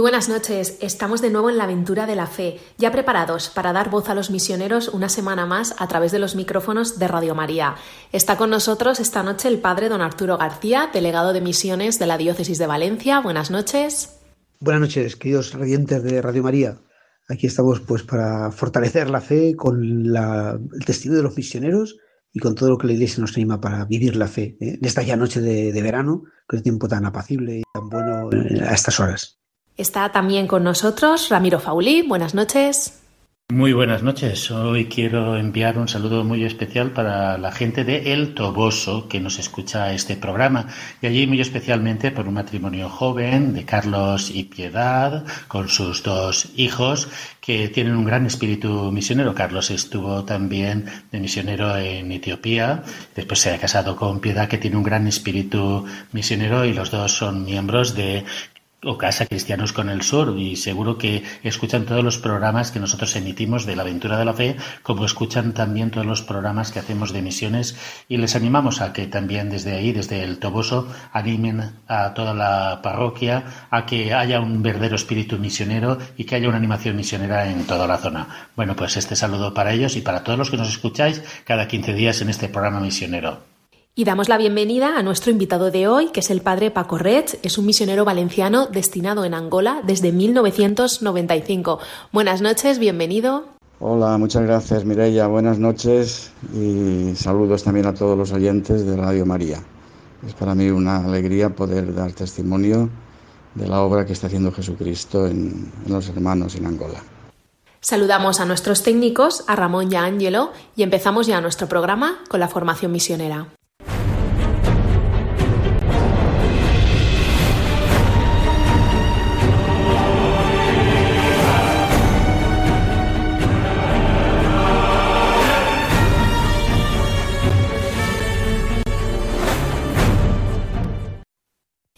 Muy buenas noches, estamos de nuevo en la aventura de la fe, ya preparados para dar voz a los misioneros una semana más a través de los micrófonos de Radio María. Está con nosotros esta noche el padre don Arturo García, delegado de misiones de la Diócesis de Valencia. Buenas noches. Buenas noches, queridos radiantes de Radio María. Aquí estamos pues para fortalecer la fe con el testimonio de los misioneros y con todo lo que la Iglesia nos anima para vivir la fe ¿eh? en esta ya noche de, verano, con este tiempo tan apacible y tan bueno eh, a estas horas. Está también con nosotros Ramiro Faulí. Buenas noches. Muy buenas noches. Hoy quiero enviar un saludo muy especial para la gente de El Toboso que nos escucha este programa y allí muy especialmente por un matrimonio joven de Carlos y Piedad con sus dos hijos que tienen un gran espíritu misionero. Carlos estuvo también de misionero en Etiopía, después se ha casado con Piedad que tiene un gran espíritu misionero y los dos son miembros de o Casa Cristianos con el Sur y seguro que escuchan todos los programas que nosotros emitimos de la aventura de la fe, como escuchan también todos los programas que hacemos de misiones y les animamos a que también desde ahí, desde el Toboso, animen a toda la parroquia a que haya un verdadero espíritu misionero y que haya una animación misionera en toda la zona. Bueno, pues este saludo para ellos y para todos los que nos escucháis cada 15 días en este programa misionero. Y damos la bienvenida a nuestro invitado de hoy, que es el padre Paco Rech. Es un misionero valenciano destinado en Angola desde 1995. Buenas noches, bienvenido. Hola, muchas gracias Mireia. Buenas noches y saludos también a todos los oyentes de Radio María. Es para mí una alegría poder dar testimonio de la obra que está haciendo Jesucristo en, en los hermanos en Angola. Saludamos a nuestros técnicos, a Ramón y a Ángelo, y empezamos ya nuestro programa con la formación misionera.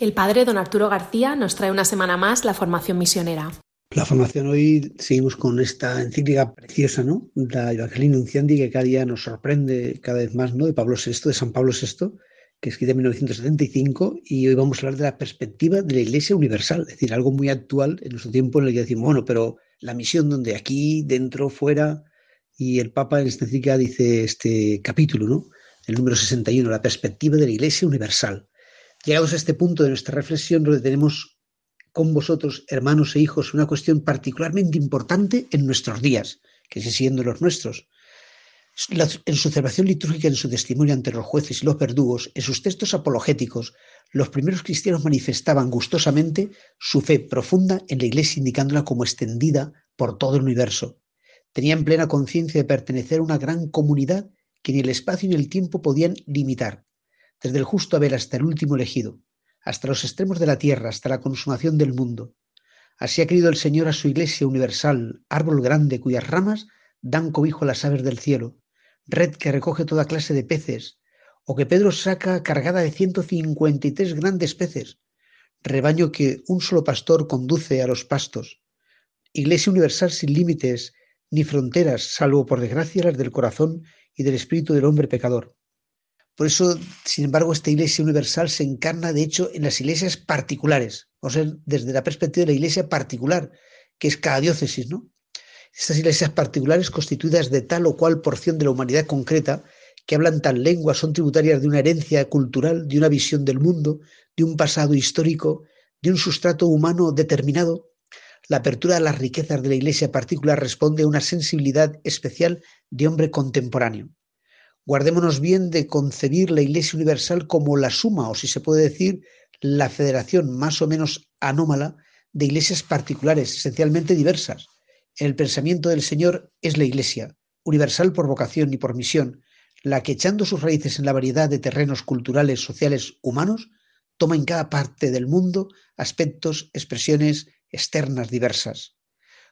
El padre don Arturo García nos trae una semana más la formación misionera. La formación hoy seguimos con esta encíclica preciosa, ¿no? La Evangelii Nunciandi, que cada día nos sorprende cada vez más, ¿no? De Pablo VI, de San Pablo VI, que escribe en 1975, y hoy vamos a hablar de la perspectiva de la Iglesia Universal, es decir, algo muy actual en nuestro tiempo en el que decimos, bueno, pero la misión donde aquí, dentro, fuera, y el Papa en esta encíclica dice este capítulo, ¿no? El número 61, la perspectiva de la Iglesia Universal. Llegados a este punto de nuestra reflexión, donde tenemos con vosotros, hermanos e hijos, una cuestión particularmente importante en nuestros días, que sigue siendo los nuestros. En su celebración litúrgica, en su testimonio ante los jueces y los verdugos, en sus textos apologéticos, los primeros cristianos manifestaban gustosamente su fe profunda en la Iglesia, indicándola como extendida por todo el universo. Tenían plena conciencia de pertenecer a una gran comunidad que ni el espacio ni el tiempo podían limitar desde el justo Abel hasta el último elegido, hasta los extremos de la tierra, hasta la consumación del mundo. Así ha querido el Señor a su iglesia universal, árbol grande cuyas ramas dan cobijo a las aves del cielo, red que recoge toda clase de peces, o que Pedro saca cargada de 153 grandes peces, rebaño que un solo pastor conduce a los pastos, iglesia universal sin límites ni fronteras, salvo por desgracia las del corazón y del espíritu del hombre pecador. Por eso, sin embargo, esta Iglesia universal se encarna, de hecho, en las iglesias particulares, o sea, desde la perspectiva de la Iglesia particular, que es cada diócesis, ¿no? Estas iglesias particulares, constituidas de tal o cual porción de la humanidad concreta, que hablan tal lengua, son tributarias de una herencia cultural, de una visión del mundo, de un pasado histórico, de un sustrato humano determinado. La apertura a las riquezas de la iglesia particular responde a una sensibilidad especial de hombre contemporáneo. Guardémonos bien de concebir la Iglesia Universal como la suma, o si se puede decir, la federación más o menos anómala de iglesias particulares, esencialmente diversas. El pensamiento del Señor es la Iglesia, universal por vocación y por misión, la que echando sus raíces en la variedad de terrenos culturales, sociales, humanos, toma en cada parte del mundo aspectos, expresiones externas diversas.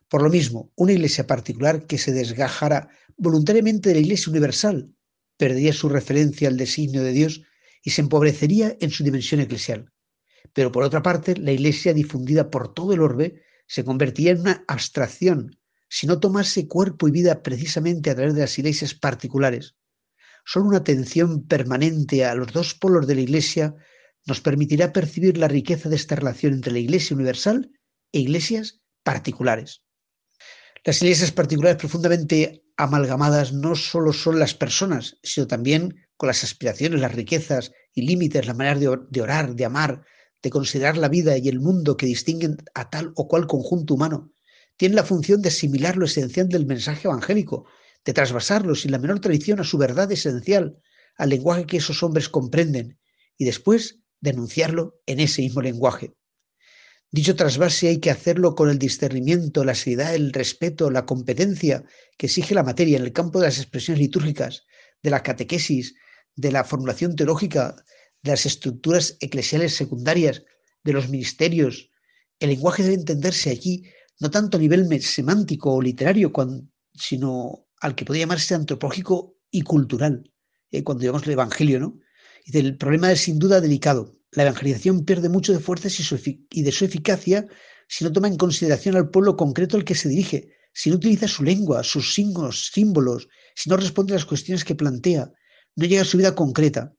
Por lo mismo, una iglesia particular que se desgajara voluntariamente de la iglesia universal perdería su referencia al designio de Dios y se empobrecería en su dimensión eclesial. Pero por otra parte, la Iglesia difundida por todo el orbe se convertiría en una abstracción si no tomase cuerpo y vida precisamente a través de las iglesias particulares. Solo una atención permanente a los dos polos de la Iglesia nos permitirá percibir la riqueza de esta relación entre la Iglesia universal e iglesias particulares. Las iglesias particulares profundamente amalgamadas no solo son las personas, sino también con las aspiraciones, las riquezas y límites, la manera de orar, de amar, de considerar la vida y el mundo que distinguen a tal o cual conjunto humano. Tienen la función de asimilar lo esencial del mensaje evangélico, de trasvasarlo sin la menor tradición a su verdad esencial, al lenguaje que esos hombres comprenden, y después denunciarlo en ese mismo lenguaje. Dicho trasvase hay que hacerlo con el discernimiento, la seriedad, el respeto, la competencia que exige la materia en el campo de las expresiones litúrgicas, de la catequesis, de la formulación teológica, de las estructuras eclesiales secundarias, de los ministerios. El lenguaje debe entenderse allí no tanto a nivel semántico o literario, sino al que podría llamarse antropológico y cultural, eh, cuando llamamos el Evangelio, ¿no? Y el problema es sin duda delicado. La evangelización pierde mucho de fuerzas y, de su eficacia si no toma en consideración al pueblo concreto al que se dirige, si no utiliza su lengua, sus signos, símbolos, si no responde a las cuestiones que plantea, no llega a su vida concreta.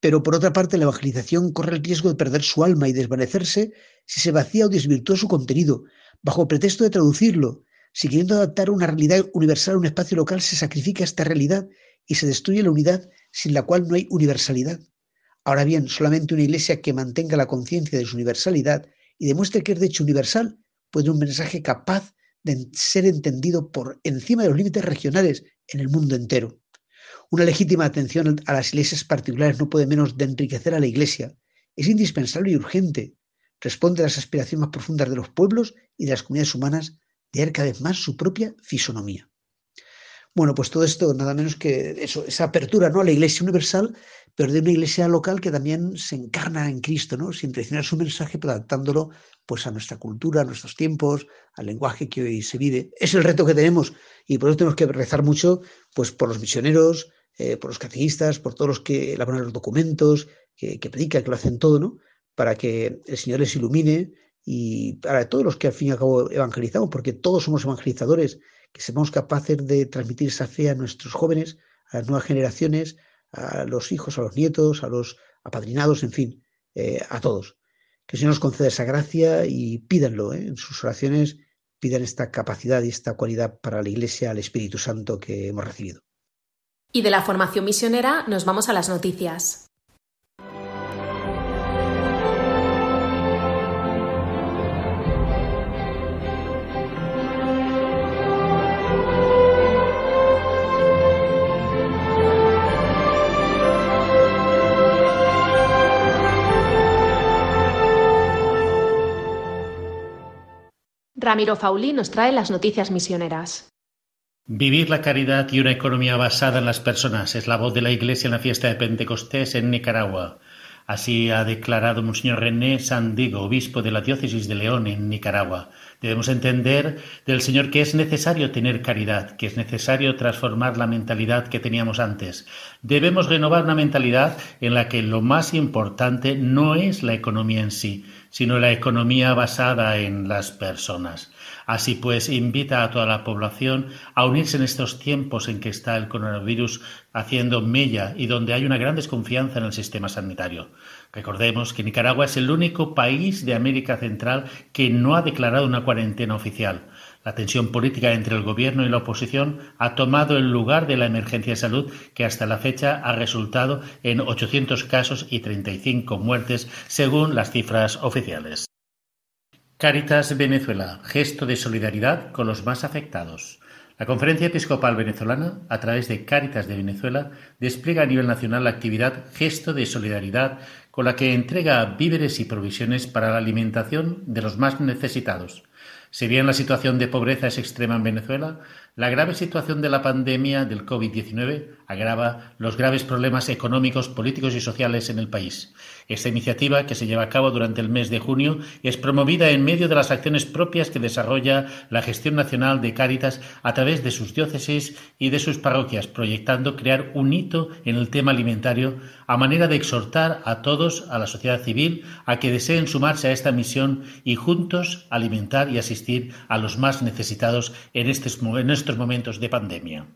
Pero por otra parte, la evangelización corre el riesgo de perder su alma y desvanecerse si se vacía o desvirtúa su contenido, bajo pretexto de traducirlo. Si queriendo adaptar una realidad universal a un espacio local se sacrifica esta realidad y se destruye la unidad sin la cual no hay universalidad. Ahora bien, solamente una iglesia que mantenga la conciencia de su universalidad y demuestre que es de hecho universal puede un mensaje capaz de ser entendido por encima de los límites regionales en el mundo entero. Una legítima atención a las iglesias particulares no puede menos de enriquecer a la iglesia. Es indispensable y urgente. Responde a las aspiraciones más profundas de los pueblos y de las comunidades humanas de cada vez más su propia fisonomía. Bueno, pues todo esto nada menos que eso, esa apertura ¿no? a la Iglesia universal, pero de una Iglesia local que también se encarna en Cristo, ¿no? sin traicionar su mensaje, pero adaptándolo pues, a nuestra cultura, a nuestros tiempos, al lenguaje que hoy se vive. Es el reto que tenemos y por eso tenemos que rezar mucho pues, por los misioneros, eh, por los catequistas, por todos los que elaboran los documentos, que, que predican, que lo hacen todo, ¿no? para que el Señor les ilumine y para todos los que al fin y al cabo evangelizamos, porque todos somos evangelizadores que seamos capaces de transmitir esa fe a nuestros jóvenes, a las nuevas generaciones, a los hijos, a los nietos, a los apadrinados, en fin, eh, a todos. Que el Señor nos conceda esa gracia y pídanlo ¿eh? en sus oraciones, pidan esta capacidad y esta cualidad para la Iglesia, al Espíritu Santo que hemos recibido. Y de la formación misionera nos vamos a las noticias. Ramiro Fauli nos trae las noticias misioneras. Vivir la caridad y una economía basada en las personas es la voz de la Iglesia en la fiesta de Pentecostés en Nicaragua. Así ha declarado Monseñor René Sandigo, obispo de la diócesis de León en Nicaragua. Debemos entender del Señor que es necesario tener caridad, que es necesario transformar la mentalidad que teníamos antes. Debemos renovar una mentalidad en la que lo más importante no es la economía en sí, sino la economía basada en las personas. Así pues, invita a toda la población a unirse en estos tiempos en que está el coronavirus haciendo mella y donde hay una gran desconfianza en el sistema sanitario. Recordemos que Nicaragua es el único país de América Central que no ha declarado una cuarentena oficial. La tensión política entre el gobierno y la oposición ha tomado el lugar de la emergencia de salud que hasta la fecha ha resultado en 800 casos y 35 muertes según las cifras oficiales. Caritas Venezuela, gesto de solidaridad con los más afectados. La Conferencia Episcopal Venezolana, a través de Caritas de Venezuela, despliega a nivel nacional la actividad Gesto de Solidaridad con la que entrega víveres y provisiones para la alimentación de los más necesitados. Si bien la situación de pobreza es extrema en Venezuela, la grave situación de la pandemia del COVID-19 agrava los graves problemas económicos, políticos y sociales en el país. Esta iniciativa, que se lleva a cabo durante el mes de junio, es promovida en medio de las acciones propias que desarrolla la gestión nacional de Cáritas a través de sus diócesis y de sus parroquias, proyectando crear un hito en el tema alimentario a manera de exhortar a todos, a la sociedad civil, a que deseen sumarse a esta misión y juntos alimentar y asistir a los más necesitados en estos, en estos momentos de pandemia.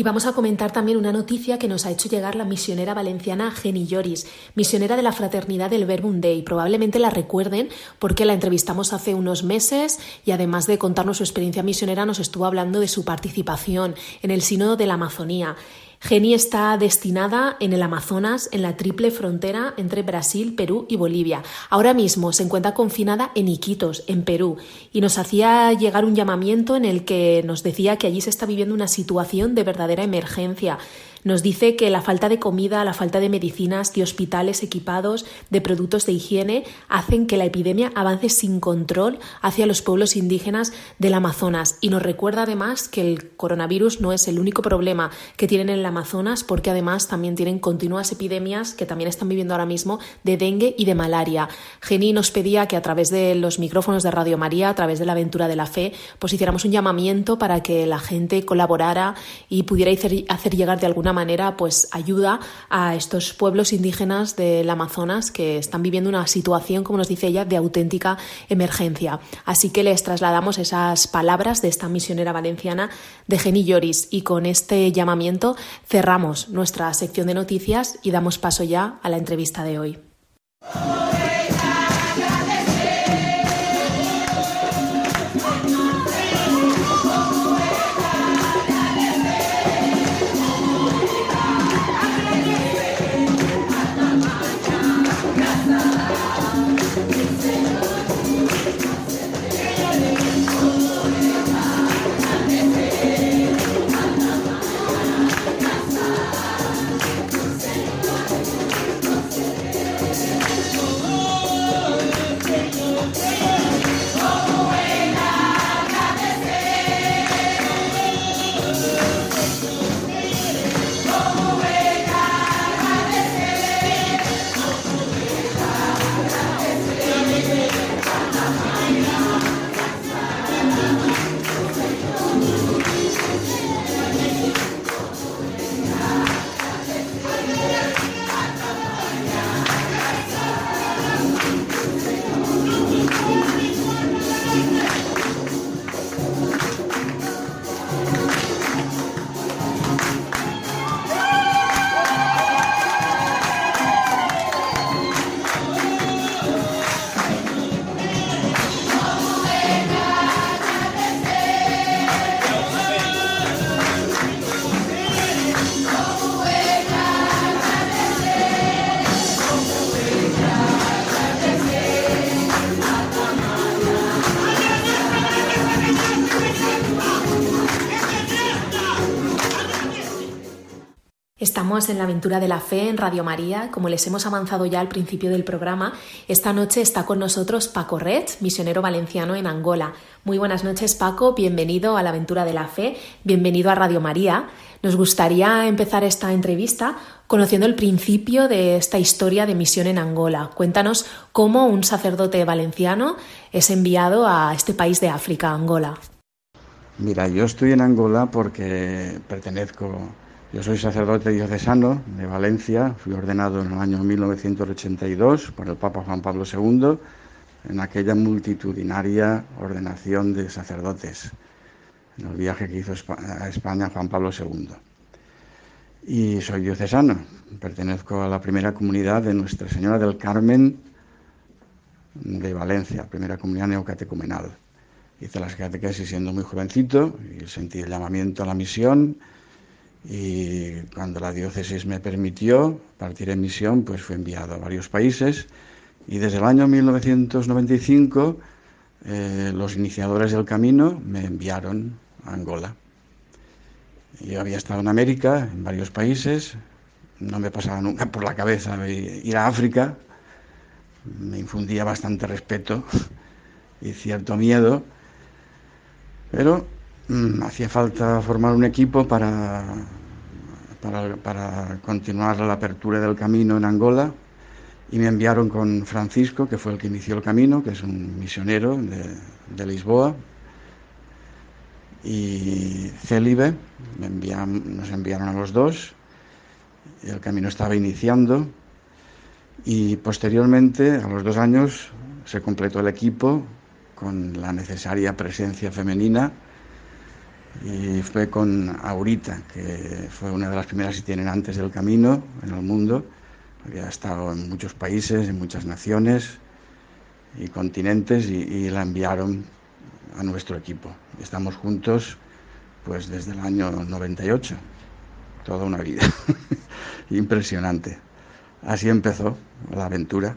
Y vamos a comentar también una noticia que nos ha hecho llegar la misionera valenciana Jenny Lloris, misionera de la Fraternidad del Verbum Dei. Probablemente la recuerden porque la entrevistamos hace unos meses y además de contarnos su experiencia misionera nos estuvo hablando de su participación en el Sínodo de la Amazonía. Geni está destinada en el Amazonas, en la triple frontera entre Brasil, Perú y Bolivia. Ahora mismo se encuentra confinada en Iquitos, en Perú, y nos hacía llegar un llamamiento en el que nos decía que allí se está viviendo una situación de verdadera emergencia nos dice que la falta de comida, la falta de medicinas, de hospitales equipados, de productos de higiene, hacen que la epidemia avance sin control hacia los pueblos indígenas del Amazonas. Y nos recuerda además que el coronavirus no es el único problema que tienen en el Amazonas, porque además también tienen continuas epidemias que también están viviendo ahora mismo de dengue y de malaria. Geni nos pedía que a través de los micrófonos de Radio María, a través de la aventura de la fe, pues hiciéramos un llamamiento para que la gente colaborara y pudiera hacer llegar de alguna manera pues ayuda a estos pueblos indígenas del Amazonas que están viviendo una situación, como nos dice ella, de auténtica emergencia. Así que les trasladamos esas palabras de esta misionera valenciana de Geni Lloris y con este llamamiento cerramos nuestra sección de noticias y damos paso ya a la entrevista de hoy. En la aventura de la fe en Radio María. Como les hemos avanzado ya al principio del programa, esta noche está con nosotros Paco Red, misionero valenciano en Angola. Muy buenas noches, Paco. Bienvenido a la aventura de la fe. Bienvenido a Radio María. Nos gustaría empezar esta entrevista conociendo el principio de esta historia de misión en Angola. Cuéntanos cómo un sacerdote valenciano es enviado a este país de África, Angola. Mira, yo estoy en Angola porque pertenezco yo soy sacerdote diocesano de Valencia, fui ordenado en el año 1982 por el Papa Juan Pablo II en aquella multitudinaria ordenación de sacerdotes, en el viaje que hizo a España Juan Pablo II. Y soy diocesano, pertenezco a la primera comunidad de Nuestra Señora del Carmen de Valencia, primera comunidad neocatecumenal. Hice las catequesis siendo muy jovencito y sentí el llamamiento a la misión y cuando la diócesis me permitió partir en misión, pues fue enviado a varios países. Y desde el año 1995 eh, los iniciadores del camino me enviaron a Angola. Yo había estado en América, en varios países, no me pasaba nunca por la cabeza ir a África, me infundía bastante respeto y cierto miedo, pero hacía falta formar un equipo para, para, continuar la apertura del camino en Angola. Y me enviaron con Francisco, que fue el que inició el camino, que es un misionero de, Lisboa, y Célibe, nos enviaron a los dos, el camino estaba iniciando, y posteriormente, a los dos años, se completó el equipo con la necesaria presencia femenina y fue con Aurita, que fue una de las primeras que tienen antes del camino en el mundo, había estado en muchos países, en muchas naciones y continentes y, la enviaron a nuestro equipo. Estamos juntos pues desde el año 98, toda una vida, impresionante. Así empezó la aventura.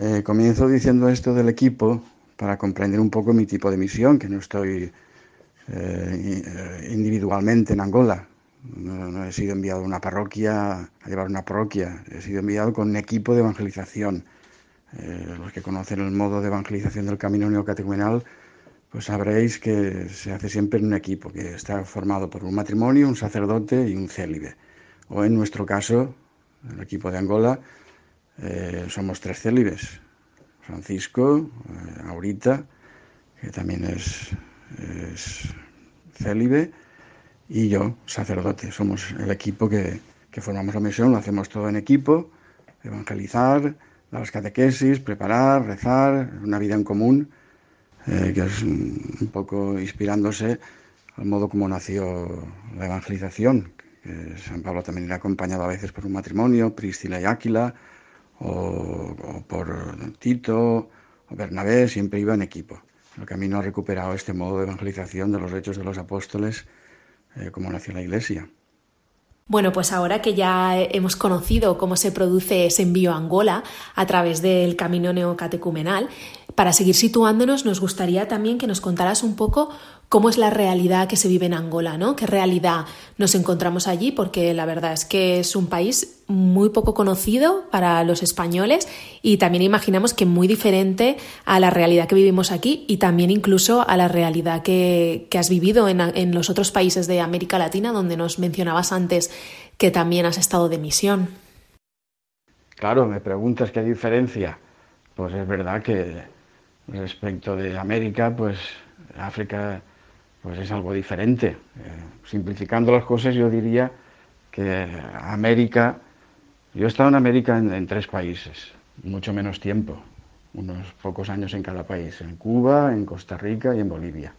Eh, comienzo diciendo esto del equipo para comprender un poco mi tipo de misión, que no estoy eh, individualmente en Angola. No, he sido enviado a una parroquia, a llevar una parroquia, he sido enviado con un equipo de evangelización. Eh, los que conocen el modo de evangelización del camino neocatecumenal, pues sabréis que se hace siempre en un equipo, que está formado por un matrimonio, un sacerdote y un célibe. O en nuestro caso, el equipo de Angola, eh, somos tres célibes. Francisco, Aurita, que también es es célibe, y yo, sacerdote. Somos el equipo que, formamos la misión, lo hacemos todo en equipo, evangelizar, dar las catequesis, preparar, rezar, una vida en común, eh, que es un poco inspirándose al modo como nació la evangelización. Que San Pablo también era acompañado a veces por un matrimonio, Priscila y Áquila, o, o por Tito o Bernabé, siempre iba en equipo. El camino ha recuperado este modo de evangelización de los hechos de los apóstoles eh, como nació la Iglesia. Bueno, pues ahora que ya hemos conocido cómo se produce ese envío a Angola a través del camino neocatecumenal, para seguir situándonos nos gustaría también que nos contaras un poco cómo es la realidad que se vive en Angola, ¿no? ¿Qué realidad nos encontramos allí? Porque la verdad es que es un país muy poco conocido para los españoles y también imaginamos que muy diferente a la realidad que vivimos aquí y también incluso a la realidad que, has vivido en, en los otros países de América Latina, donde nos mencionabas antes que también has estado de misión. Claro, me preguntas qué diferencia. Pues es verdad que respecto de América, pues África pues es algo diferente. Eh, simplificando las cosas, yo diría que América, yo he estado en América en, tres países, mucho menos tiempo, unos pocos años en cada país, en Cuba, en Costa Rica y en Bolivia.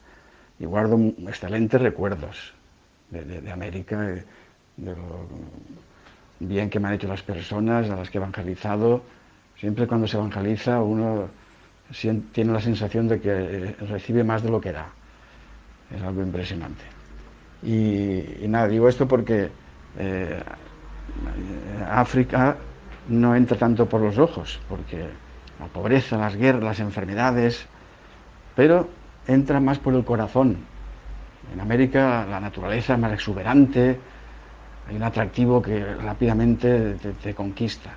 Y guardo excelentes recuerdos de, América, de, lo bien que me han hecho las personas, a las que he evangelizado. Siempre cuando se evangeliza uno tiene la sensación de que recibe más de lo que da. Es algo impresionante. Y, nada, digo esto porque eh, África no entra tanto por los ojos, porque la pobreza, las guerras, las enfermedades, pero entra más por el corazón. En América la naturaleza es más exuberante, hay un atractivo que rápidamente te conquista.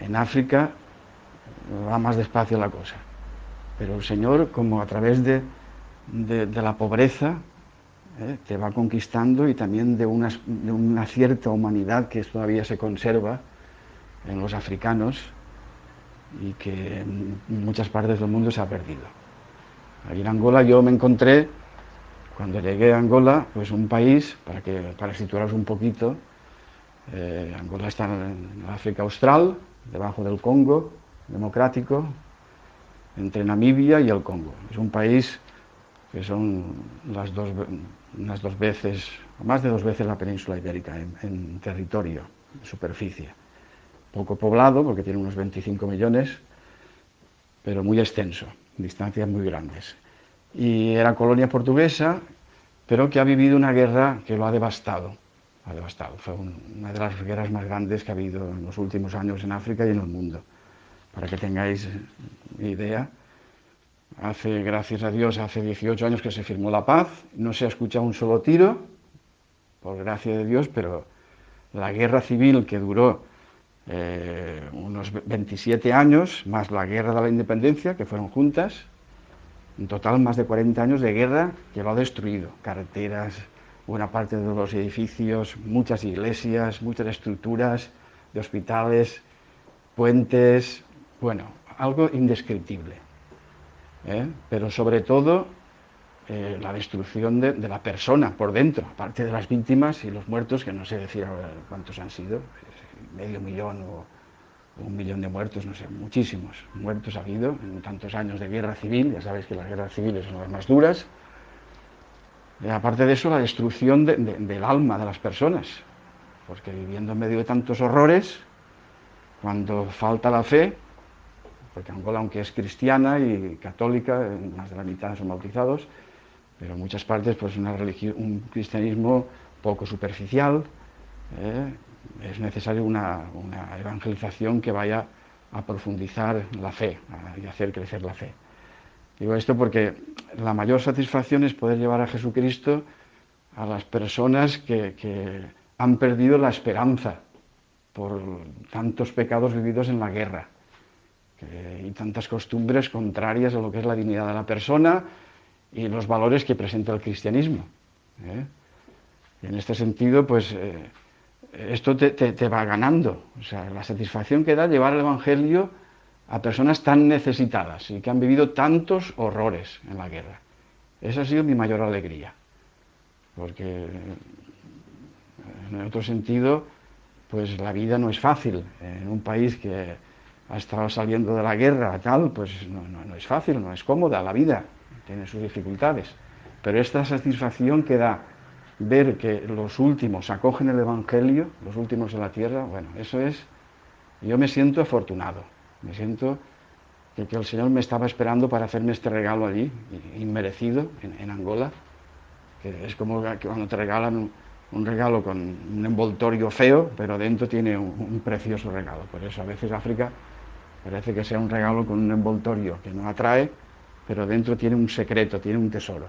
En África va más despacio la cosa. Pero el Señor, como a través de de, la pobreza, ¿eh? te va conquistando y también de una, de una, cierta humanidad que todavía se conserva en los africanos y que en muchas partes del mundo se ha perdido. Allí en Angola yo me encontré, cuando llegué a Angola, pues un país, para, que, para situaros un poquito, eh, Angola está en África Austral, debajo del Congo democrático, entre Namibia y el Congo. Es un país que son las dos, unas dos veces, más de dos veces la península ibérica en, territorio, en superficie. Poco poblado, porque tiene unos 25 millones, pero muy extenso, distancias muy grandes. Y era colonia portuguesa, pero que ha vivido una guerra que lo ha devastado. Ha devastado. Fue una de las guerras más grandes que ha habido en los últimos años en África y en el mundo. Para que tengáis idea, Hace, gracias a Dios, hace 18 años que se firmó la paz, no se ha escuchado un solo tiro, por gracia de Dios, pero la guerra civil que duró eh, unos 27 años, más la guerra de la independencia, que fueron juntas, En total, más de 40 años de guerra que lo ha destruido. Carreteras, buena parte de los edificios, muchas iglesias, muchas estructuras de hospitales, puentes, bueno, algo indescriptible. ¿eh? Pero sobre todo eh, la destrucción de, la persona por dentro, aparte de las víctimas y los muertos, que no sé decir ahora cuántos han sido, medio millón o, un millón de muertos, no sé, muchísimos muertos ha habido en tantos años de guerra civil, ya sabéis que las guerras civiles son las más duras. Y aparte de eso, la destrucción del alma de las personas, porque viviendo en medio de tantos horrores, cuando falta la fe, porque Angola, aunque es cristiana y católica, más de la mitad son bautizados, pero en muchas partes pues una un cristianismo poco superficial. ¿eh? Es necesaria una, evangelización que vaya a profundizar la fe y hacer crecer la fe. Digo esto porque la mayor satisfacción es poder llevar a Jesucristo a las personas que han perdido la esperanza por tantos pecados vividos en la guerra y tantas costumbres contrarias a lo que es la dignidad de la persona y los valores que presenta el cristianismo. ¿eh? en este sentido, pues eh, esto te, va ganando. O sea, la satisfacción que da llevar el Evangelio a personas tan necesitadas y que han vivido tantos horrores en la guerra. Esa ha sido mi mayor alegría. Porque en otro sentido, pues la vida no es fácil. En un país que ha estado saliendo de la guerra, tal, pues no es fácil, no es cómoda la vida tiene sus dificultades, pero esta satisfacción que da ver que los últimos acogen el Evangelio, los últimos de la tierra, bueno, eso es, yo me siento afortunado, me siento que, el Señor me estaba esperando para hacerme este regalo allí, inmerecido, en, Angola, que es como cuando te regalan un, regalo con un envoltorio feo, pero dentro tiene un, un precioso regalo. Por eso a veces África parece que sea un regalo con un envoltorio que no atrae, pero dentro tiene un secreto, tiene un tesoro.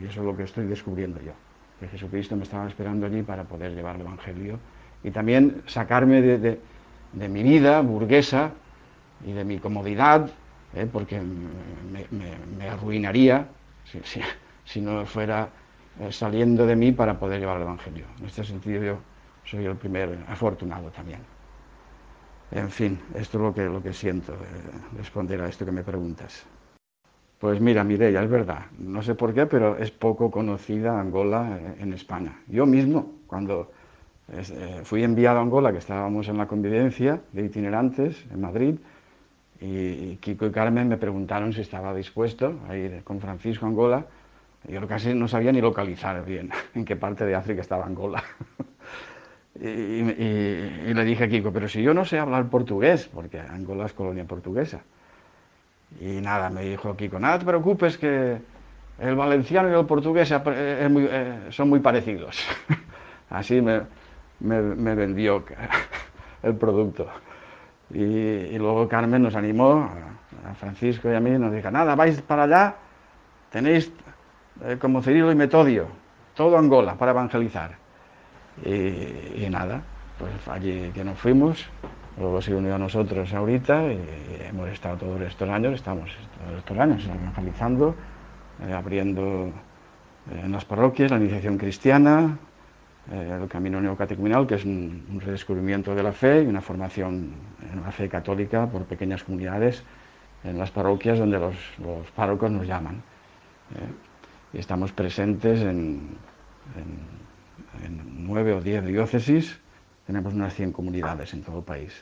Y eso es lo que estoy descubriendo yo. Que Jesucristo me estaba esperando allí para poder llevar el Evangelio y también sacarme de, mi vida burguesa y de mi comodidad, ¿eh? porque me, arruinaría si, no fuera eh, saliendo de mí para poder llevar el Evangelio. En este sentido yo soy el primer afortunado también. En fin, esto es lo que, lo que siento, de responder a esto que me preguntas. Pues mira, Mireia, es verdad, no sé por qué, pero es poco conocida Angola eh, en España. Yo mismo, cuando eh, fui enviado a Angola, que estábamos en la convivencia de itinerantes en Madrid, y Kiko y Carmen me preguntaron si estaba dispuesto a ir con Francisco a Angola. Yo casi no sabía ni localizar bien en qué parte de África estaba Angola. y, y le dije a Kiko, pero si yo no sé hablar portugués, porque Angola es colonia portuguesa. Y nada, me dijo Kiko, nada te preocupes que el valenciano y el portugués eh, son muy parecidos. Así me, vendió el producto. Y, luego Carmen nos animó, a Francisco y a mí, nos dijo, nada, vais para allá, tenéis eh, como Cirilo y Metodio, todo Angola para evangelizar. Y, nada, pues allí que nos fuimos, Luego se unió a nosotros ahorita y hemos estado todos estos años, estamos todos estos años evangelizando, eh, abriendo eh, en las parroquias la iniciación cristiana, eh, el camino neocatecumenal, que es un, redescubrimiento de la fe y una formación en la fe católica por pequeñas comunidades en las parroquias donde los, párrocos nos llaman. y estamos presentes en, en nueve o diez diócesis tenemos unas 100 comunidades en todo el país.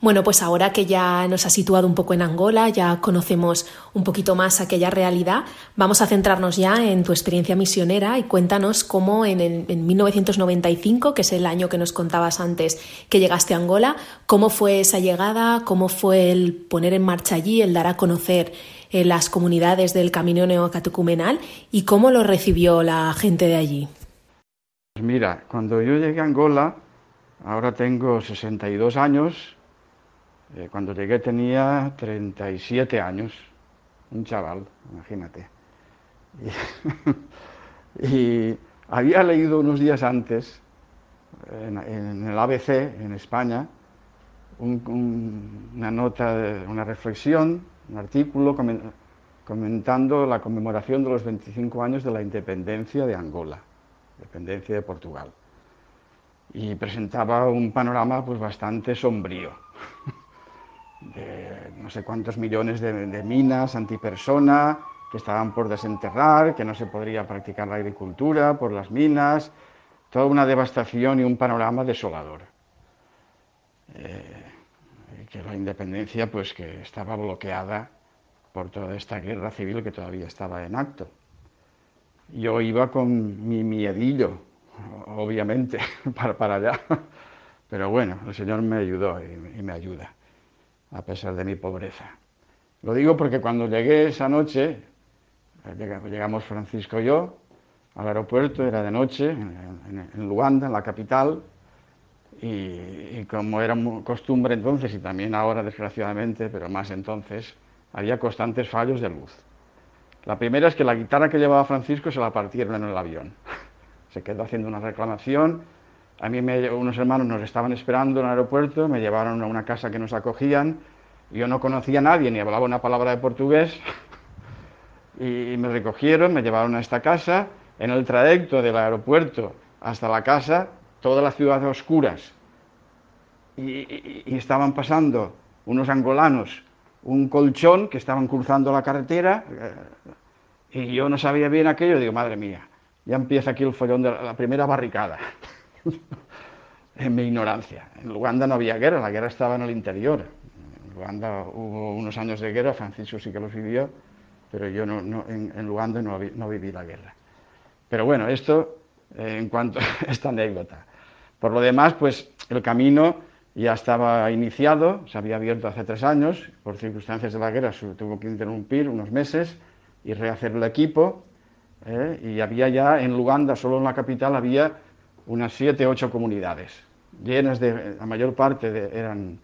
Bueno, pues ahora que ya nos ha situado un poco en Angola, ya conocemos un poquito más aquella realidad, vamos a centrarnos ya en tu experiencia misionera y cuéntanos cómo en, en, 1995, que es el año que nos contabas antes que llegaste a Angola, cómo fue esa llegada, cómo fue el poner en marcha allí, el dar a conocer eh, las comunidades del Camino Neocatecumenal y cómo lo recibió la gente de allí. Pues mira, cuando yo llegué a Angola, ahora tengo 62 años, eh, cuando llegué tenía 37 años, un chaval, imagínate. Y, había leído unos días antes, en, el ABC, en España, una nota, una reflexión, un artículo comentando la conmemoración de los 25 años de la independencia de Angola, independencia de Portugal. Y presentaba un panorama pues bastante sombrío, de no sé cuántos millones de, de minas antipersona que estaban por desenterrar, que no se podría practicar la agricultura por las minas, toda una devastación y un panorama desolador. Eh, que la independencia pues que estaba bloqueada por toda esta guerra civil que todavía estaba en acto. Yo iba con mi miedillo, obviamente, para, para allá. Pero bueno, el Señor me ayudó y, me ayuda, a pesar de mi pobreza. Lo digo porque cuando llegué esa noche, llegamos Francisco y yo al aeropuerto, era de noche, en, en Luanda, en la capital, y, como era costumbre entonces, y también ahora desgraciadamente, pero más entonces, había constantes fallos de luz. La primera es que la guitarra que llevaba Francisco se la partieron en el avión. Se quedó haciendo una reclamación. A mí unos hermanos nos estaban esperando en el aeropuerto, me llevaron a una casa que nos acogían. Yo no conocía a nadie ni hablaba una palabra de portugués. Y me recogieron, me llevaron a esta casa. En el trayecto del aeropuerto hasta la casa toda la ciudad a oscuras y, estaban pasando unos angolanos un colchón que estaban cruzando la carretera eh, y yo no sabía bien aquello, digo, madre mía, ya empieza aquí el follón de la, primera barricada. en mi ignorancia. En Luanda no había guerra, la guerra estaba en el interior. En Luanda hubo unos años de guerra, Francisco sí que los vivió, pero yo no, en, en, Luanda no, viví la guerra. Pero bueno, esto eh, en cuanto a esta anécdota. Por lo demás, pues el camino ya estaba iniciado, se había abierto hace tres años, por circunstancias de la guerra se tuvo que interrumpir unos meses y rehacer el equipo, ¿eh? y había ya en Luganda, solo en la capital, había unas siete, ocho comunidades, llenas de, la mayor parte eran,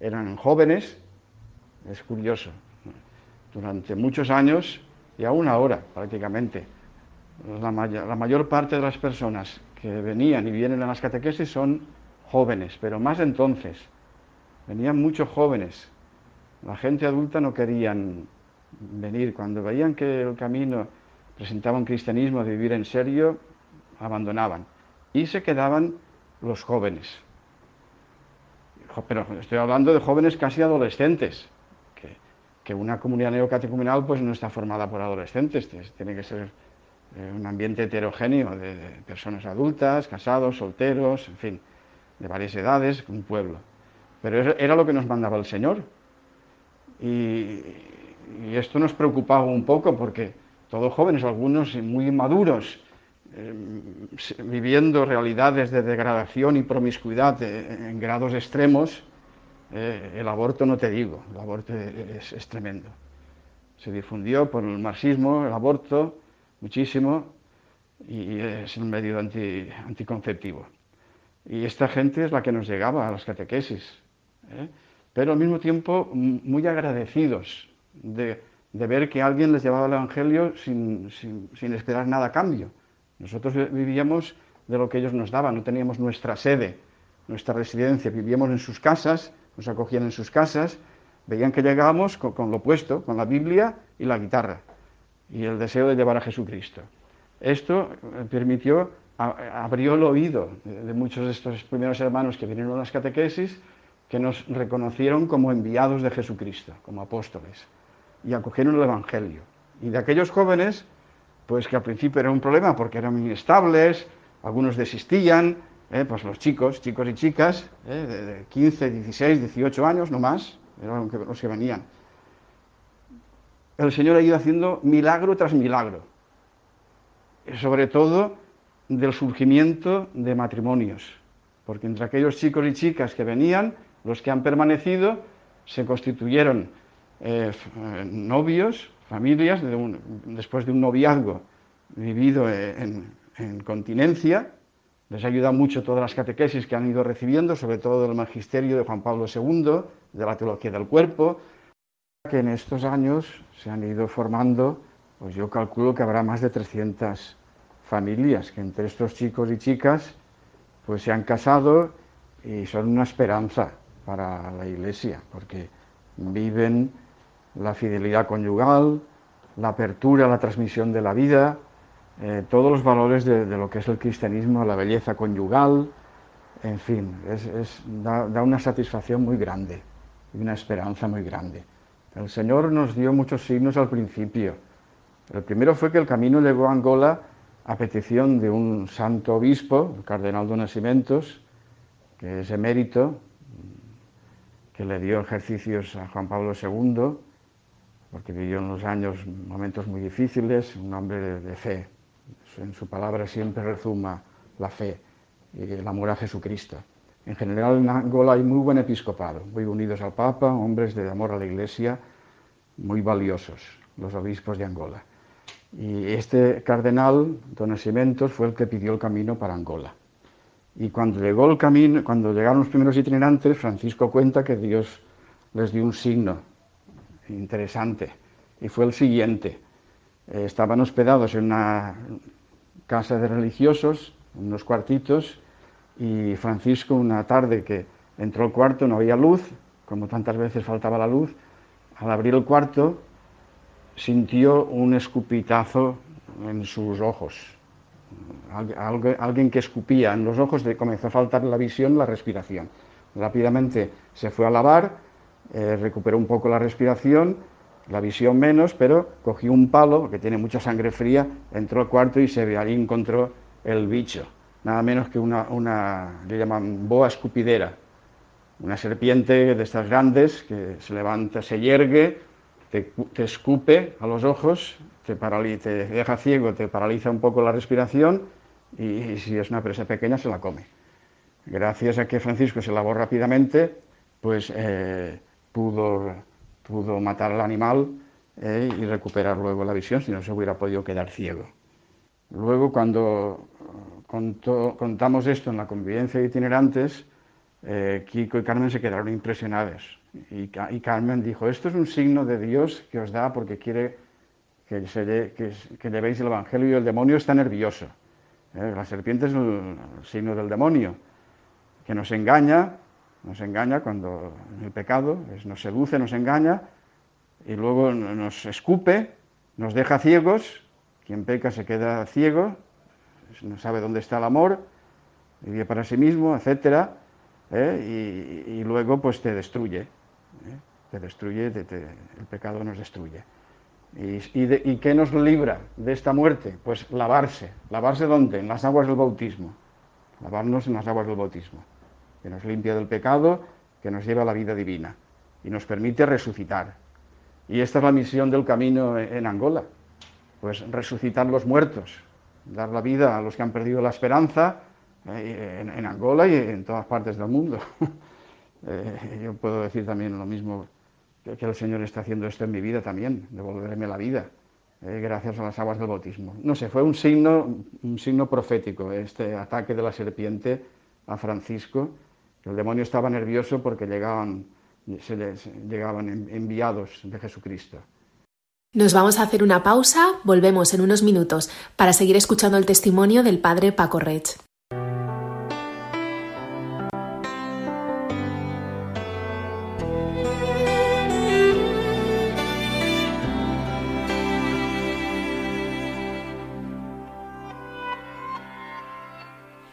eran jóvenes, es curioso, durante muchos años y aún ahora prácticamente, la, la mayor parte de las personas que venían y vienen a las catequesis son jóvenes, pero más entonces. Venían muchos jóvenes. La gente adulta no querían venir. Cuando veían que el camino presentaba un cristianismo de vivir en serio, abandonaban. Y se quedaban los jóvenes. Pero estoy hablando de jóvenes casi adolescentes, que, una comunidad neocatecumenal pues no está formada por adolescentes, tiene que ser eh, un ambiente heterogéneo de, personas adultas, casados, solteros, en fin, de varias edades, un pueblo. Pero era lo que nos mandaba el Señor. Y, esto nos preocupaba un poco porque todos jóvenes, algunos muy maduros, eh, viviendo realidades de degradación y promiscuidad eh, en grados extremos, el aborto no te digo, el aborto es, tremendo. Se difundió por el marxismo el aborto, muchísimo y es un medio anticonceptivo. Y esta gente es la que nos llegaba a las catequesis, ¿eh? pero al mismo tiempo muy agradecidos de, ver que alguien les llevaba el Evangelio sin, sin, esperar nada a cambio. Nosotros vivíamos de lo que ellos nos daban, no teníamos nuestra sede, nuestra residencia, vivíamos en sus casas, nos acogían en sus casas, veían que llegábamos con, con lo opuesto, con la Biblia y la guitarra y el deseo de llevar a Jesucristo. Esto eh, permitió, abrió el oído de muchos de estos primeros hermanos que vinieron a las catequesis, que nos reconocieron como enviados de Jesucristo, como apóstoles, y acogieron el Evangelio. Y de aquellos jóvenes, pues que al principio era un problema porque eran inestables, algunos desistían, eh, pues los chicos, chicos y chicas, eh, de 15, 16, 18 años, no más, eran los que venían el Señor ha ido haciendo milagro tras milagro, sobre todo del surgimiento de matrimonios, porque entre aquellos chicos y chicas que venían, los que han permanecido, se constituyeron eh, novios, familias, después de un noviazgo vivido en, en continencia, les ayuda mucho todas las catequesis que han ido recibiendo, sobre todo del magisterio de Juan Pablo II, de la teología del cuerpo, que en estos años se han ido formando, pues yo calculo que habrá más de 300 familias que entre estos chicos y chicas pues se han casado y son una esperanza para la iglesia, porque viven la fidelidad conyugal, la apertura, la transmisión de la vida, eh, todos los valores de, lo que es el cristianismo, la belleza conyugal, en fin, da, da, una satisfacción muy grande y una esperanza muy grande. El Señor nos dio muchos signos al principio. El primero fue que el camino llegó a Angola a petición de un santo obispo, el cardenal de Nacimientos, que es emérito, que le dio ejercicios a Juan Pablo II, porque vivió en los años momentos muy difíciles, un hombre de, fe. En su palabra siempre rezuma la fe y el amor a Jesucristo. En general en Angola hay muy buen episcopado, muy unidos al Papa, hombres de amor a la Iglesia, muy valiosos, los obispos de Angola. Y este cardenal, Don Nacimientos, fue el que pidió el camino para Angola. Y cuando llegó el camino, cuando llegaron los primeros itinerantes, Francisco cuenta que Dios les dio un signo interesante y fue el siguiente. Eh, estaban hospedados en una casa de religiosos, unos cuartitos, y Francisco una tarde que entró al cuarto, no había luz, como tantas veces faltaba la luz, al abrir el cuarto sintió un escupitazo en sus ojos. alguien que escupía en los ojos, le comenzó a faltar la visión, la respiración. Rápidamente se fue a lavar, eh, recuperó un poco la respiración, la visión menos, pero cogió un palo, que tiene mucha sangre fría, entró al cuarto y se ahí encontró el bicho. Nada menos que una, una, le llaman boa escupidera, una serpiente de estas grandes que se levanta, se yergue, te, escupe a los ojos, te, deja ciego, te paraliza un poco la respiración y, si es una presa pequeña se la come. Gracias a que Francisco se lavó rápidamente, pues eh, pudo, pudo matar al animal eh, y recuperar luego la visión, si no se hubiera podido quedar ciego. Luego, cuando contamos esto en la convivencia de itinerantes, eh, Kiko y Carmen se quedaron impresionados. Y, Carmen dijo, esto es un signo de Dios que os da porque quiere que, que, llevéis el Evangelio y el demonio está nervioso. ¿eh? La serpiente es el, signo del demonio, que nos engaña, nos engaña cuando en el pecado, nos seduce, nos engaña y luego nos escupe, nos deja ciegos, quien peca se queda ciego, no sabe dónde está el amor, vive para sí mismo, etc. ¿eh? y, luego pues te destruye. Te destruye, el pecado nos destruye. ¿Y, qué nos libra de esta muerte? Pues lavarse. ¿Lavarse dónde? En las aguas del bautismo. Lavarnos en las aguas del bautismo, que nos limpia del pecado, que nos lleva a la vida divina y nos permite resucitar. Y esta es la misión del camino en Angola, pues resucitar los muertos, dar la vida a los que han perdido la esperanza eh, en Angola y en todas partes del mundo. Eh, yo puedo decir también lo mismo que, el Señor está haciendo esto en mi vida también, devolverme la vida, eh, gracias a las aguas del bautismo. No sé, fue un signo, un signo profético este ataque de la serpiente a Francisco. El demonio estaba nervioso porque llegaban, se llegaban enviados de Jesucristo. Nos vamos a hacer una pausa, volvemos en unos minutos para seguir escuchando el testimonio del padre Paco Rech.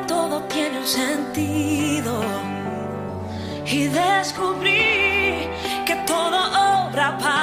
todo tiene un sentido. Y descubrí que todo obra para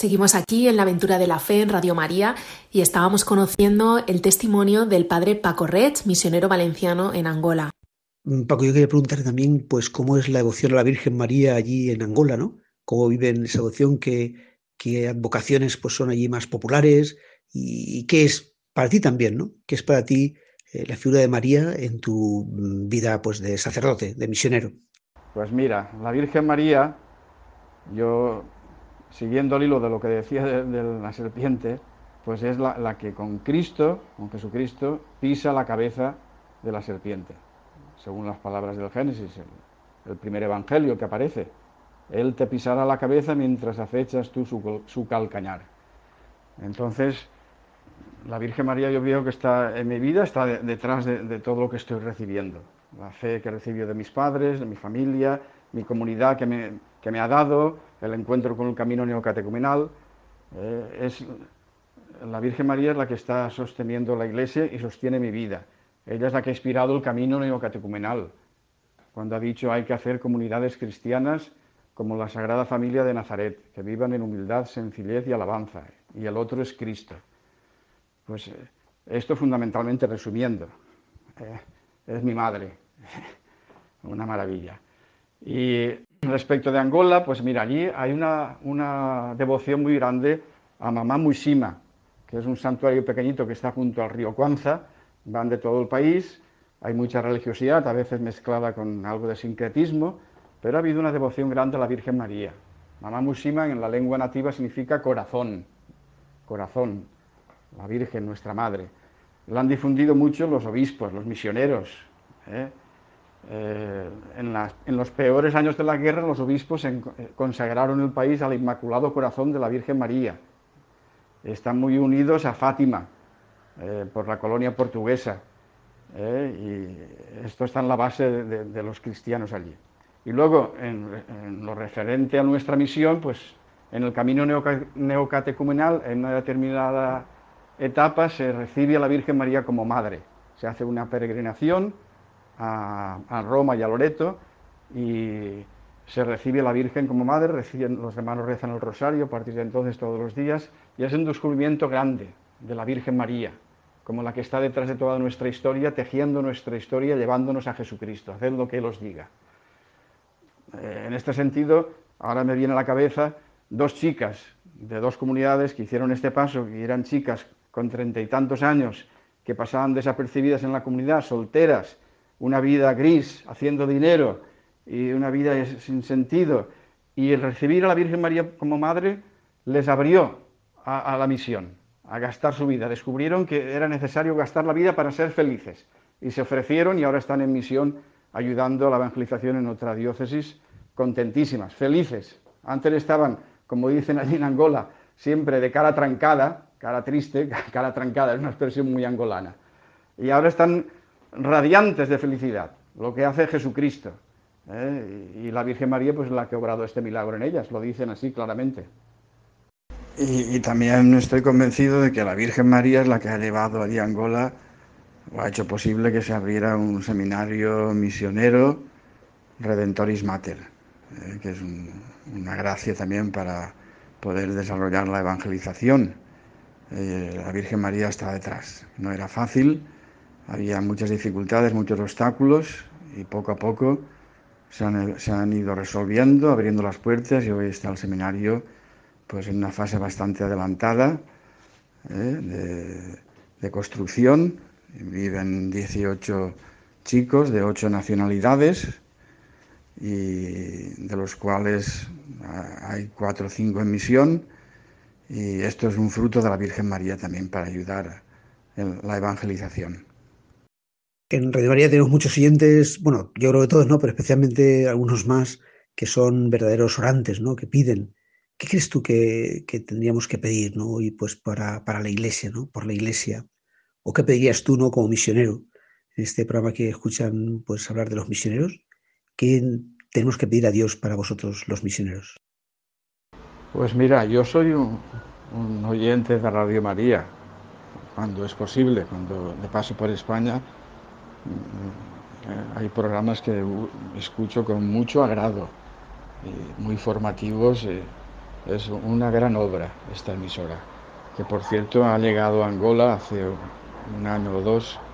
Seguimos aquí en la aventura de la fe en Radio María y estábamos conociendo el testimonio del padre Paco Ret, misionero valenciano en Angola. Mm, Paco, yo quería preguntar también, pues, cómo es la devoción a la Virgen María allí en Angola, ¿no? Cómo viven esa devoción, qué, qué advocaciones pues, son allí más populares y, qué es para ti también, ¿no? ¿Qué es para ti eh, la figura de María en tu mm, vida, pues, de sacerdote, de misionero? Pues mira, la Virgen María, yo siguiendo el hilo de lo que decía de, la serpiente, pues es la, que con Cristo, con Jesucristo, pisa la cabeza de la serpiente, según las palabras del Génesis, el, primer evangelio que aparece. Él te pisará la cabeza mientras acechas tú su, calcañar. Entonces, la Virgen María yo veo que está en mi vida, está detrás de, todo lo que estoy recibiendo. La fe que recibido de mis padres, de mi familia, mi comunidad que me ha dado, el encuentro con el camino neocatecumenal. Eh, es, la Virgen María es la que está sosteniendo la Iglesia y sostiene mi vida. Ella es la que ha inspirado el camino neocatecumenal, cuando ha dicho hay que hacer comunidades cristianas como la Sagrada Familia de Nazaret, que vivan en humildad, sencillez y alabanza, y el otro es Cristo. Pues eh, esto fundamentalmente resumiendo, eh, es mi madre, una maravilla. Y Respecto de Angola, pues mira, allí hay una, devoción muy grande a Mamá Muisima, que es un santuario pequeñito que está junto al río Cuanza, van de todo el país, hay mucha religiosidad, a veces mezclada con algo de sincretismo, pero ha habido una devoción grande a la Virgen María. Mamá Muisima en la lengua nativa significa corazón, corazón, la Virgen, nuestra Madre. La han difundido mucho los obispos, los misioneros. ¿eh? Eh, en, los peores años de la guerra, los obispos eh, consagraron el país al Inmaculado Corazón de la Virgen María. Están muy unidos a Fátima eh, por la colonia portuguesa. y esto está en la base de, los cristianos allí. Y luego, en, lo referente a nuestra misión, pues en el camino neocatecumenal, en una determinada etapa, se recibe a la Virgen María como madre. Se hace una peregrinación a, Roma y a Loreto y se recibe a la Virgen como madre, reciben, los hermanos rezan el rosario a partir de entonces todos los días y es un descubrimiento grande de la Virgen María, como la que está detrás de toda nuestra historia, tejiendo nuestra historia, llevándonos a Jesucristo, hacer lo que Él os diga. Eh, en este sentido, ahora me viene a la cabeza dos chicas de dos comunidades que hicieron este paso, que eran chicas con treinta y tantos años, que pasaban desapercibidas en la comunidad, solteras, una vida gris, haciendo dinero y una vida sin sentido. Y el recibir a la Virgen María como madre les abrió a, la misión, a gastar su vida. Descubrieron que era necesario gastar la vida para ser felices. Y se ofrecieron y ahora están en misión ayudando a la evangelización en otra diócesis, contentísimas, felices. Antes estaban, como dicen allí en Angola, siempre de cara trancada, cara triste, cara trancada, es una expresión muy angolana. Y ahora están radiantes de felicidad, lo que hace Jesucristo. ¿eh? Y la Virgen María, pues la que ha obrado este milagro en ellas, lo dicen así claramente. Y, también estoy convencido de que la Virgen María es la que ha llevado a Angola, o ha hecho posible que se abriera un seminario misionero, Redentoris Mater, ¿eh? que es una gracia también para poder desarrollar la evangelización. Eh, la Virgen María está detrás. No era fácil, había muchas dificultades, muchos obstáculos y poco a poco se han, ido resolviendo, abriendo las puertas y hoy está el seminario pues en una fase bastante adelantada ¿eh? de, construcción. Viven 18 chicos de 8 nacionalidades y de los cuales hay 4 o 5 en misión y esto es un fruto de la Virgen María también para ayudar en la evangelización. En Radio María tenemos muchos siguientes, bueno, yo creo que todos, ¿no? Pero especialmente algunos más que son verdaderos orantes, ¿no? Que piden. ¿Qué crees tú que, tendríamos que pedir, ¿no? Y pues para, para, la iglesia, ¿no? Por la iglesia. ¿O qué pedirías tú, ¿no? Como misionero. En este programa que escuchan, pues hablar de los misioneros. ¿Qué tenemos que pedir a Dios para vosotros, los misioneros? Pues mira, yo soy un, un oyente de Radio María, cuando es posible, cuando de paso por España hay programas que escucho con mucho agrado, muy formativos, eh, Es una gran obra esta emisora, que por cierto ha llegado a Angola hace un año o dos,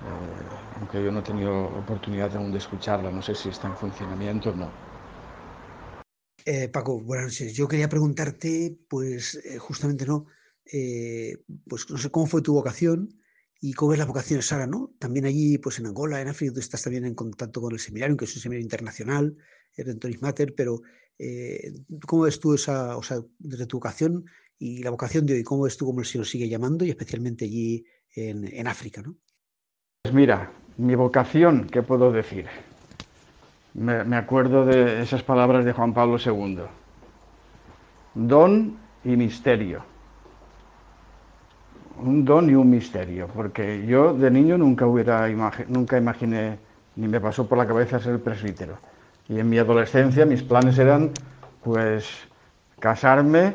eh, aunque yo no he tenido oportunidad aún de escucharla, no sé si está en funcionamiento o no. Eh, Paco, buenas noches. Yo quería preguntarte, pues eh, justamente no, pues no sé cómo fue tu vocación y cómo es la vocación Sara, ¿no? También allí, pues en Angola, en África, tú estás también en contacto con el seminario, que es un seminario internacional, el Redentoris Mater, pero eh, ¿cómo ves tú esa, o sea, desde tu vocación y la vocación de hoy, cómo ves tú cómo el Señor sigue llamando y especialmente allí en, África, ¿no? Pues mira, mi vocación, ¿qué puedo decir? Me acuerdo de esas palabras de Juan Pablo II. Don y misterio un don y un misterio, porque yo de niño nunca hubiera nunca imaginé ni me pasó por la cabeza ser presbítero. Y en mi adolescencia mis planes eran pues casarme,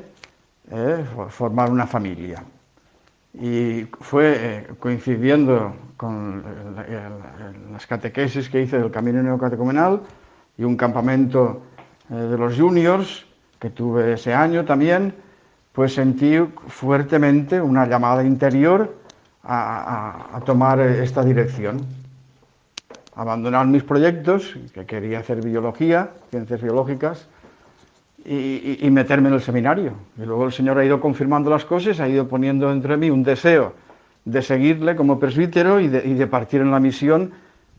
eh, formar una familia. Y fue eh, coincidiendo con las catequesis que hice del Camino Neocatecumenal y un campamento eh, de los juniors que tuve ese año también, pues sentí fuertemente una llamada interior a, tomar esta dirección. Abandonar mis proyectos, que quería hacer biología, ciencias biológicas, y, meterme en el seminario. Y luego el Señor ha ido confirmando las cosas, ha ido poniendo entre mí un deseo de seguirle como presbítero y de, partir en la misión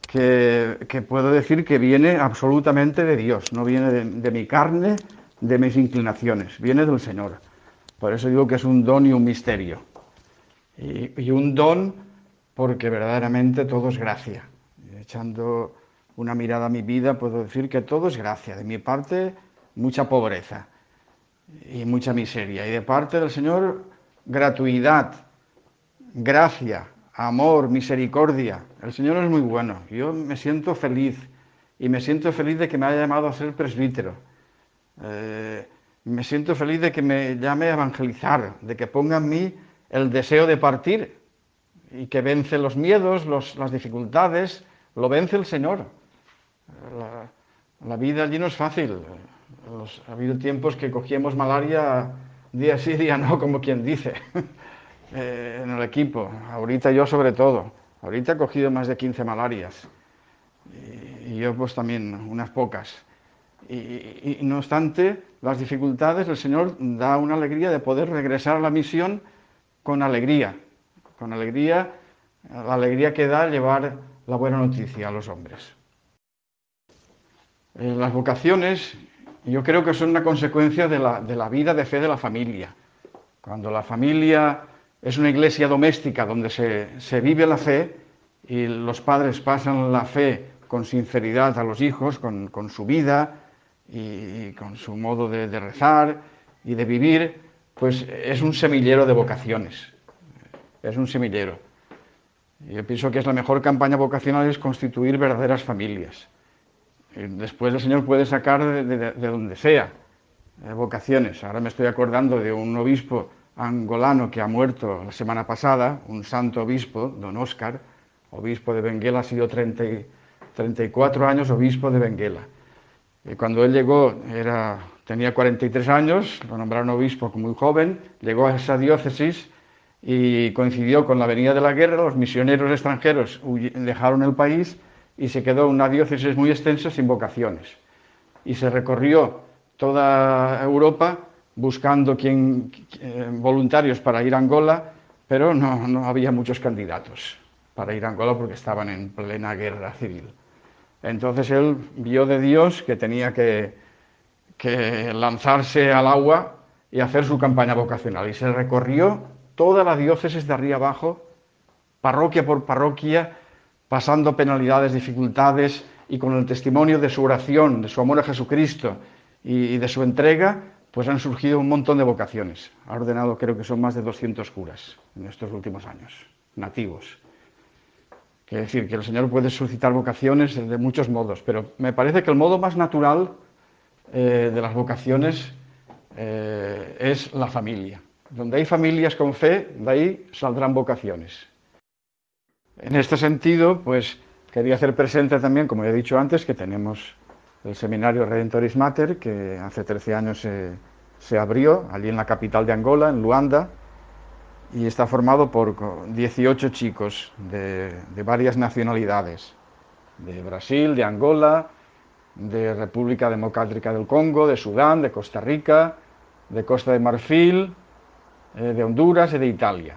que, puedo decir que viene absolutamente de Dios, no viene de mi carne, de mis inclinaciones, viene del Señor. Por eso digo que es un don y un misterio. Y, un don porque verdaderamente todo es gracia. Echando una mirada a mi vida puedo decir que todo es gracia. De mi parte, mucha pobreza y mucha miseria. Y de parte del Señor, gratuidad, gracia, amor, misericordia. El Señor es muy bueno. Yo me siento feliz y me siento feliz de que me haya llamado a ser presbítero. Eh, me siento feliz de que me llame a evangelizar, de que ponga en mí el deseo de partir y que vence los miedos, las dificultades, lo vence el Señor. La, vida allí no es fácil. ha habido tiempos que cogíamos malaria día sí, día no, como quien dice, eh, en el equipo. Ahorita yo sobre todo. Ahorita he cogido más de 15 malarias. Y, y yo pues también unas pocas. Y, no obstante las dificultades, el Señor da una alegría de poder regresar a la misión con alegría, con alegría, la alegría que da llevar la buena noticia a los hombres. Eh, las vocaciones yo creo que son una consecuencia de la, de la vida de fe de la familia. Cuando la familia es una iglesia doméstica donde se, se vive la fe y los padres pasan la fe con sinceridad a los hijos, con, con su vida, y, con su modo de, rezar y de vivir, pues es un semillero de vocaciones. Es un semillero. Yo pienso que es la mejor campaña vocacional es constituir verdaderas familias. Después el Señor puede sacar de, donde sea eh, vocaciones. Ahora me estoy acordando de un obispo angolano que ha muerto la semana pasada, un santo obispo, don Oscar, obispo de Benguela, ha sido 30, 34 años obispo de Benguela. Y cuando él llegó, era, tenía 43 años, lo nombraron obispo muy joven, llegó a esa diócesis y coincidió con la venida de la guerra, los misioneros extranjeros dejaron el país y se quedó una diócesis muy extensa sin vocaciones. Y se recorrió toda Europa buscando eh, voluntarios para ir a Angola, pero no, no había muchos candidatos para ir a Angola porque estaban en plena guerra civil. Entonces él vio de Dios que tenía que, lanzarse al agua y hacer su campaña vocacional. Y se recorrió toda la diócesis de arriba abajo, parroquia por parroquia, pasando penalidades, dificultades, y con el testimonio de su oración, de su amor a Jesucristo y de su entrega, pues han surgido un montón de vocaciones. Ha ordenado, creo que son más de 200 curas en estos últimos años, nativos. Quiere decir que el Señor puede suscitar vocaciones de muchos modos, pero me parece que el modo más natural eh, de las vocaciones eh, es la familia. Donde hay familias con fe, de ahí saldrán vocaciones. En este sentido, pues quería hacer presente también, como he dicho antes, que tenemos el seminario Redentoris Mater, que hace 13 años se abrió allí en la capital de Angola, en Luanda, y está formado por 18 chicos de, varias nacionalidades, de Brasil, de Angola, de República Democrática del Congo, de Sudán, de Costa Rica, de Costa de Marfil, eh, de Honduras y de Italia.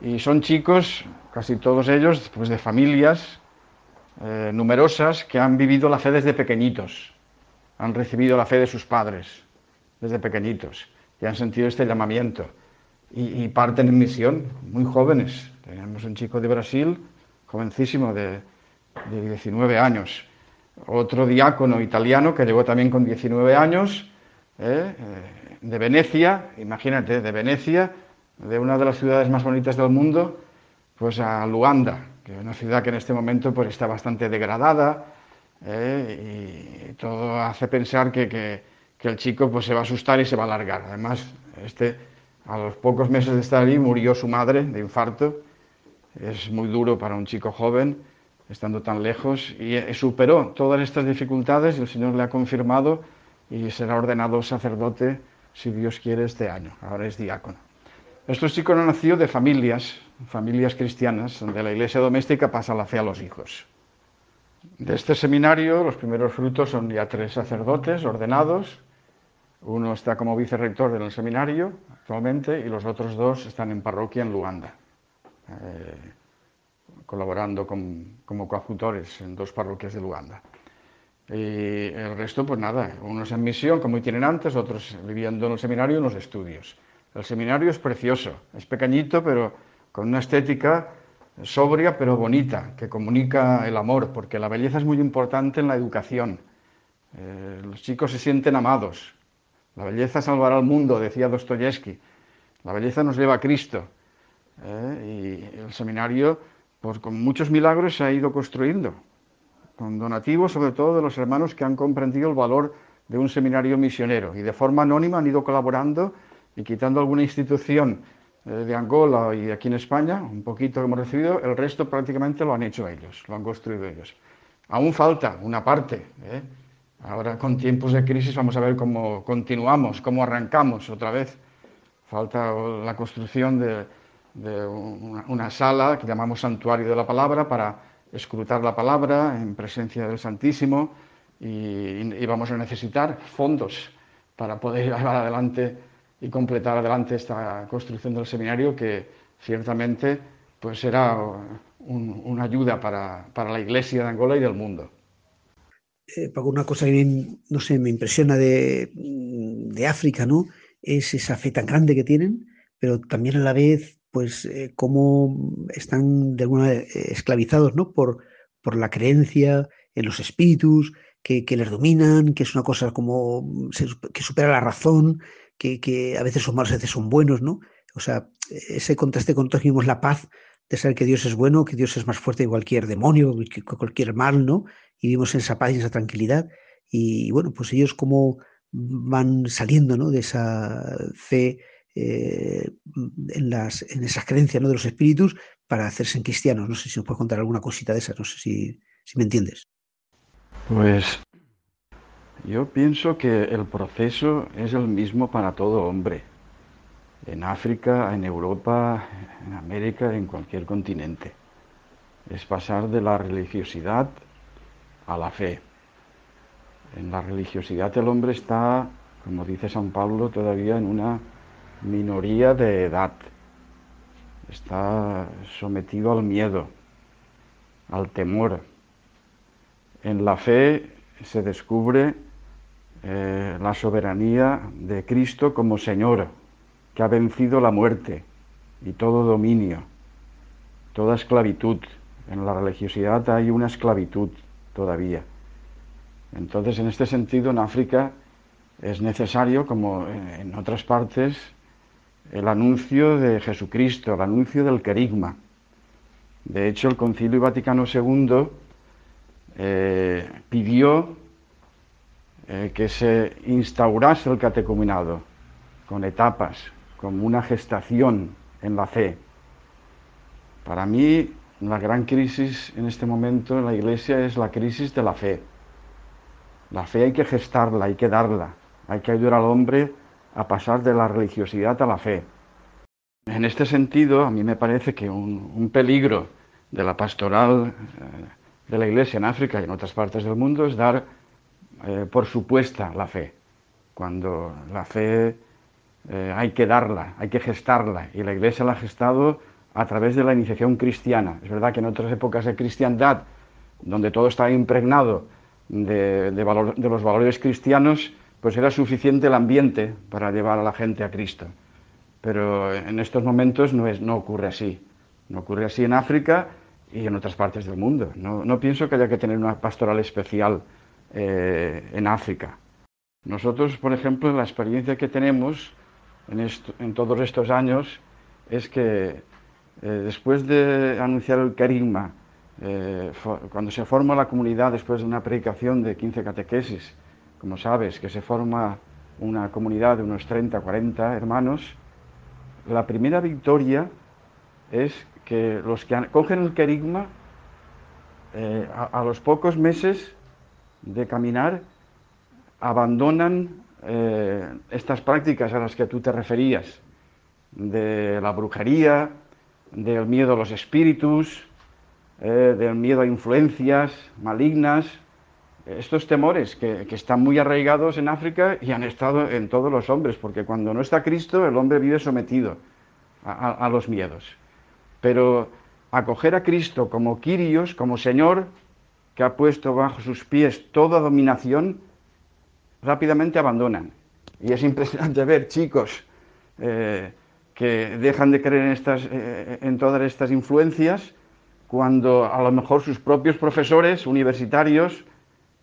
Y son chicos, casi todos ellos, pues de familias eh, numerosas que han vivido la fe desde pequeñitos, han recibido la fe de sus padres desde pequeñitos y han sentido este llamamiento y, parten en misión, muy jóvenes. Tenemos un chico de Brasil, jovencísimo, de, 19 años. Otro diácono italiano que llegó también con 19 años, ¿eh? Eh, de Venecia, imagínate, de Venecia, de una de las ciudades más bonitas del mundo, pues a Luanda, que es una ciudad que en este momento pues, está bastante degradada, ¿eh? y todo hace pensar que, que, que, el chico pues, se va a asustar y se va a largar. Además, este a los pocos meses de estar allí murió su madre de infarto. Es muy duro para un chico joven, estando tan lejos, y superó todas estas dificultades y el Señor le ha confirmado y será ordenado sacerdote, si Dios quiere, este año. Ahora es diácono. Estos chicos han nacido de familias, familias cristianas, donde la iglesia doméstica pasa la fe a los hijos. De este seminario, los primeros frutos son ya tres sacerdotes ordenados, uno está como vicerrector del seminario actualmente y los otros dos están en parroquia en Luanda, eh, colaborando como coadjutores en dos parroquias de Luanda. Y el resto, pues nada, unos en misión como itinerantes, otros viviendo en el seminario y en los estudios. El seminario es precioso, es pequeñito, pero con una estética sobria pero bonita, que comunica el amor, porque la belleza es muy importante en la educación. Eh, los chicos se sienten amados, la belleza salvará al mundo, decía Dostoyevsky. La belleza nos lleva a Cristo. ¿eh? Y el seminario, pues con muchos milagros, se ha ido construyendo, con donativos sobre todo de los hermanos que han comprendido el valor de un seminario misionero y de forma anónima han ido colaborando y quitando alguna institución eh, de Angola y aquí en España, un poquito que hemos recibido, el resto prácticamente lo han hecho ellos, lo han construido ellos. Aún falta una parte. ¿eh? Ahora con tiempos de crisis vamos a ver cómo continuamos, cómo arrancamos otra vez. Falta la construcción de, una, sala que llamamos santuario de la palabra para escrutar la palabra en presencia del Santísimo y, vamos a necesitar fondos para poder llevar adelante y completar adelante esta construcción del seminario que ciertamente pues será una ayuda para la Iglesia de Angola y del mundo eh, una cosa que no sé, me impresiona de, de, África, ¿no? Es esa fe tan grande que tienen, pero también a la vez, pues, eh, cómo están de alguna eh, esclavizados, ¿no? Por, por la creencia en los espíritus, que, que les dominan, que es una cosa como que supera la razón, que, que, a veces son malos, a veces son buenos, ¿no? O sea, ese contraste con todos la paz de saber que Dios es bueno, que Dios es más fuerte que cualquier demonio, que cualquier mal, ¿no? y vivimos en esa paz y esa tranquilidad. Y bueno, pues ellos cómo van saliendo ¿no? de esa fe eh, en, las, en esas creencias ¿no? de los espíritus para hacerse en cristianos. No sé si nos puedes contar alguna cosita de esa, no sé si, si me entiendes. Pues yo pienso que el proceso es el mismo para todo hombre, en África, en Europa, en América, en cualquier continente. Es pasar de la religiosidad a la fe. En la religiosidad el hombre está, como dice San Pablo, todavía en una minoría de edad. Está sometido al miedo, al temor. En la fe se descubre eh, la soberanía de Cristo como Señor, que ha vencido la muerte y todo dominio, toda esclavitud. En la religiosidad hay una esclavitud todavía. Entonces, en este sentido, en África es necesario, como en otras partes, el anuncio de Jesucristo, el anuncio del querigma. De hecho, el Concilio Vaticano II eh, pidió eh, que se instaurase el catecumenado con etapas, como una gestación en la fe. Para mí, la gran crisis en este momento en la Iglesia es la crisis de la fe. La fe hay que gestarla, hay que darla, hay que ayudar al hombre a pasar de la religiosidad a la fe. En este sentido, a mí me parece que un, peligro de la pastoral eh, de la Iglesia en África y en otras partes del mundo es dar eh, por supuesta la fe, cuando la fe eh, hay que darla, hay que gestarla, y la Iglesia la ha gestado a través de la iniciación cristiana. Es verdad que en otras épocas de cristiandad, donde todo estaba impregnado de, de los valores cristianos, pues era suficiente el ambiente para llevar a la gente a Cristo. Pero en estos momentos no, es, no ocurre así. No ocurre así en África y en otras partes del mundo. No, pienso que haya que tener una pastoral especial eh, en África. Nosotros, por ejemplo, la experiencia que tenemos en, todos estos años es que eh, después de anunciar el carisma, eh, cuando se forma la comunidad después de una predicación de 15 catequesis, como sabes, que se forma una comunidad de unos 30, 40 hermanos, la primera victoria es que los que cogen el querigma, eh, a, los pocos meses de caminar, abandonan eh, estas prácticas a las que tú te referías, de la brujería, del miedo a los espíritus, eh, del miedo a influencias malignas, estos temores que, están muy arraigados en África y han estado en todos los hombres, porque cuando no está Cristo el hombre vive sometido a, los miedos. Pero acoger a Cristo como Quirios, como Señor, que ha puesto bajo sus pies toda dominación, rápidamente abandonan. Y es impresionante ver chicos eh, que dejan de creer en, estas, eh, en todas estas influencias cuando a lo mejor sus propios profesores universitarios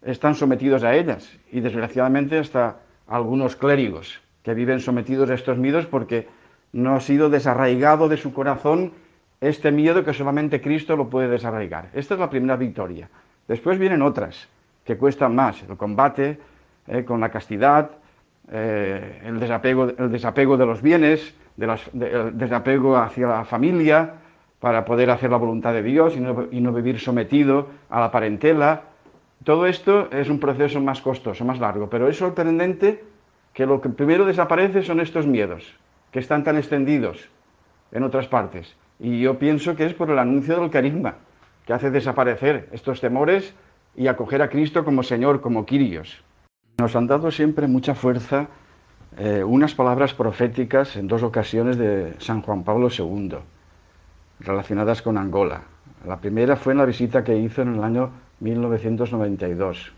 están sometidos a ellas y desgraciadamente hasta algunos clérigos que viven sometidos a estos miedos porque no ha sido desarraigado de su corazón este miedo que solamente Cristo lo puede desarraigar. Esta es la primera victoria. Después vienen otras que cuestan más, el combate eh, con la castidad, eh, el, desapego, el desapego de los bienes, el desapego hacia la familia para poder hacer la voluntad de Dios y no, y no vivir sometido a la parentela, todo esto es un proceso más costoso, más largo, pero es sorprendente que lo que primero desaparece son estos miedos, que están tan extendidos en otras partes. Y yo pienso que es por el anuncio del carisma, que hace desaparecer estos temores y acoger a Cristo como Señor, como Quirios. Nos han dado siempre mucha fuerza eh, unas palabras proféticas en dos ocasiones de San Juan Pablo II, relacionadas con Angola. La primera fue en la visita que hizo en el año 1992,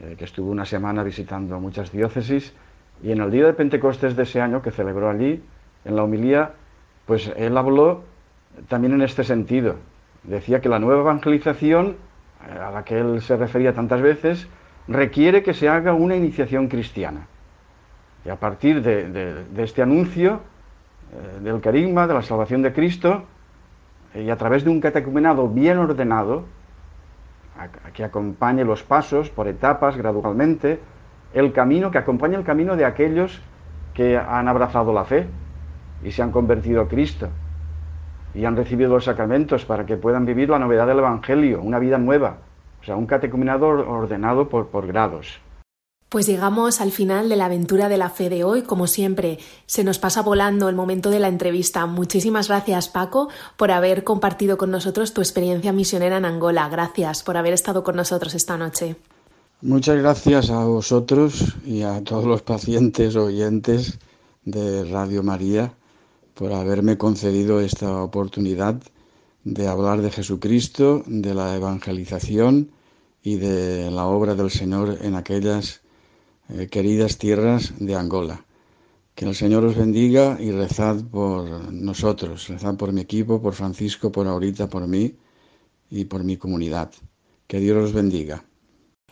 eh, que estuvo una semana visitando muchas diócesis, y en el día de Pentecostés de ese año que celebró allí, en la homilía, pues él habló también en este sentido. Decía que la nueva evangelización, eh, a la que él se refería tantas veces, requiere que se haga una iniciación cristiana. Y a partir de, este anuncio eh, del carisma, de la salvación de Cristo, y a través de un catecumenado bien ordenado, que acompañe los pasos por etapas, gradualmente, el camino, que acompañe el camino de aquellos que han abrazado la fe y se han convertido a Cristo y han recibido los sacramentos para que puedan vivir la novedad del Evangelio, una vida nueva, o sea, un catecumenado ordenado por, por grados. Pues llegamos al final de la aventura de la fe de hoy. Como siempre, se nos pasa volando el momento de la entrevista. Muchísimas gracias, Paco, por haber compartido con nosotros tu experiencia misionera en Angola. Gracias por haber estado con nosotros esta noche. Muchas gracias a vosotros y a todos los pacientes oyentes de Radio María por haberme concedido esta oportunidad de hablar de Jesucristo, de la evangelización y de la obra del Señor en aquellas eh, queridas tierras de Angola. Que el Señor os bendiga y rezad por nosotros, rezad por mi equipo, por Francisco, por ahorita, por mí y por mi comunidad. Que Dios os bendiga.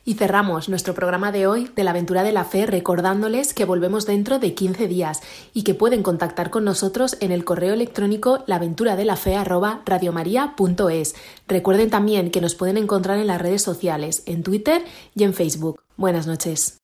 Y cerramos nuestro programa de hoy de la aventura de la fe recordándoles que volvemos dentro de 15 días y que pueden contactar con nosotros en el correo electrónico laventuradelafe@radiomaria.es. Recuerden también que nos pueden encontrar en las redes sociales, en Twitter y en Facebook. Buenas noches.